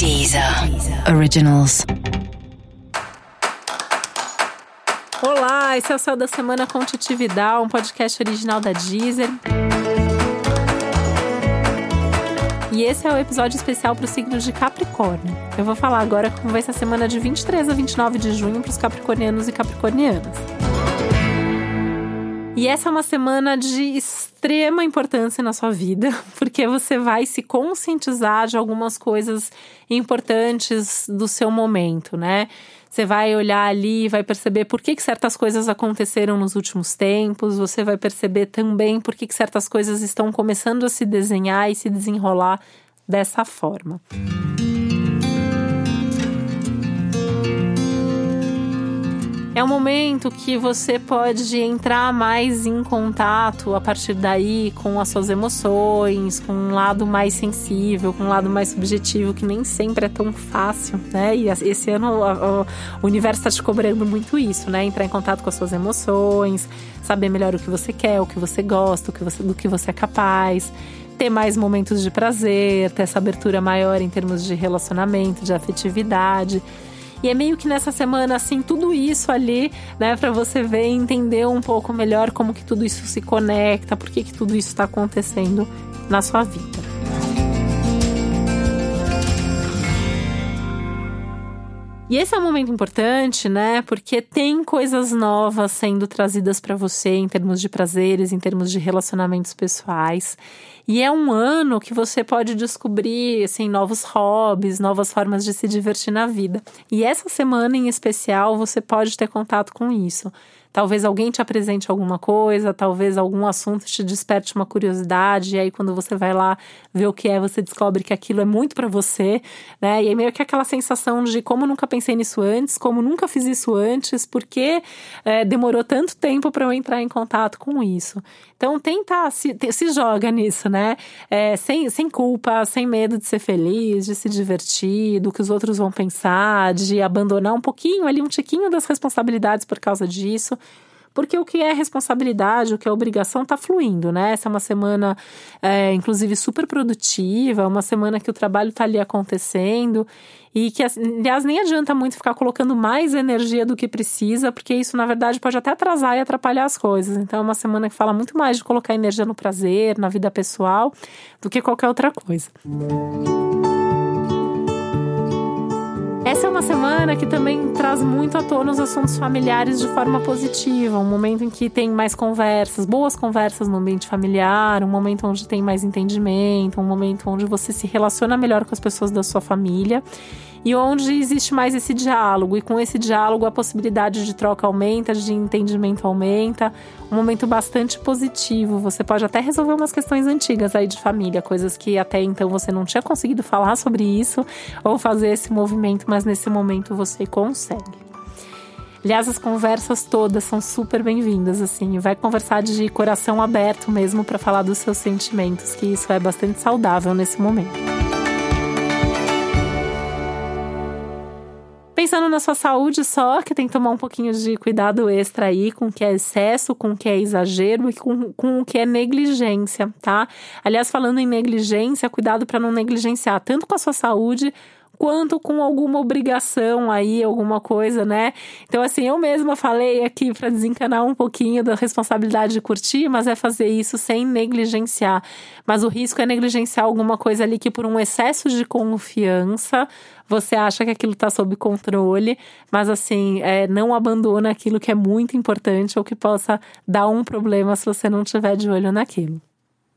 Deezer Originals. Olá, esse é o Céu da Semana com Titividade, um podcast original da Deezer. E esse é o episódio especial para o signo de Capricórnio. Eu vou falar agora como vai ser a semana de 23 a 29 de junho para os capricornianos e capricornianas. E essa é uma semana de extrema importância na sua vida, porque você vai se conscientizar de algumas coisas importantes do seu momento, né? Você vai olhar ali e vai perceber por que, que certas coisas aconteceram nos últimos tempos, você vai perceber também por que, que certas coisas estão começando a se desenhar e se desenrolar dessa forma. É um momento que você pode entrar mais em contato a partir daí com as suas emoções, com um lado mais sensível, com um lado mais subjetivo, que nem sempre é tão fácil, né? E esse ano o, universo está te cobrando muito isso, né? Entrar em contato com as suas emoções, saber melhor o que você quer, o que você gosta, o que você, do que você é capaz ter mais momentos de prazer, ter essa abertura maior em termos de relacionamento, de afetividade. E é meio que nessa semana, assim, tudo isso ali, né, para você ver e entender um pouco melhor como que tudo isso se conecta, por que, que tudo isso está acontecendo na sua vida. E esse é um momento importante, né? Porque tem coisas novas sendo trazidas para você em termos de prazeres, em termos de relacionamentos pessoais. E é um ano que você pode descobrir assim novos hobbies, novas formas de se divertir na vida. E essa semana em especial você pode ter contato com isso. Talvez alguém te apresente alguma coisa, talvez algum assunto te desperte uma curiosidade, e aí quando você vai lá ver o que é, você descobre que aquilo é muito para você, né? E é meio que aquela sensação de como nunca pensei nisso antes, como nunca fiz isso antes, porque é, demorou tanto tempo para eu entrar em contato com isso. Então tenta, se, se joga nisso, né? É, sem, sem culpa, sem medo de ser feliz, de se divertir, do que os outros vão pensar, de abandonar um pouquinho ali, um tiquinho das responsabilidades por causa disso porque o que é responsabilidade, o que é obrigação, está fluindo, né? Essa é uma semana, é, inclusive, super produtiva, uma semana que o trabalho está ali acontecendo e que, aliás, nem adianta muito ficar colocando mais energia do que precisa, porque isso, na verdade, pode até atrasar e atrapalhar as coisas. Então, é uma semana que fala muito mais de colocar energia no prazer, na vida pessoal, do que qualquer outra coisa. Música essa é uma semana que também traz muito à tona os assuntos familiares de forma positiva, um momento em que tem mais conversas, boas conversas no ambiente familiar, um momento onde tem mais entendimento, um momento onde você se relaciona melhor com as pessoas da sua família e onde existe mais esse diálogo. E com esse diálogo, a possibilidade de troca aumenta, de entendimento aumenta. Um momento bastante positivo. Você pode até resolver umas questões antigas aí de família, coisas que até então você não tinha conseguido falar sobre isso ou fazer esse movimento, mas nesse momento você consegue. Aliás, as conversas todas são super bem-vindas, assim. Vai conversar de coração aberto mesmo para falar dos seus sentimentos, que isso é bastante saudável nesse momento. Pensando na sua saúde só, que tem que tomar um pouquinho de cuidado extra aí com o que é excesso, com o que é exagero e com, com o que é negligência, tá? Aliás, falando em negligência, cuidado para não negligenciar tanto com a sua saúde quanto com alguma obrigação aí, alguma coisa, né? Então, assim, eu mesma falei aqui para desencanar um pouquinho da responsabilidade de curtir, mas é fazer isso sem negligenciar. Mas o risco é negligenciar alguma coisa ali que, por um excesso de confiança, você acha que aquilo está sob controle, mas assim, é, não abandona aquilo que é muito importante ou que possa dar um problema se você não tiver de olho naquilo.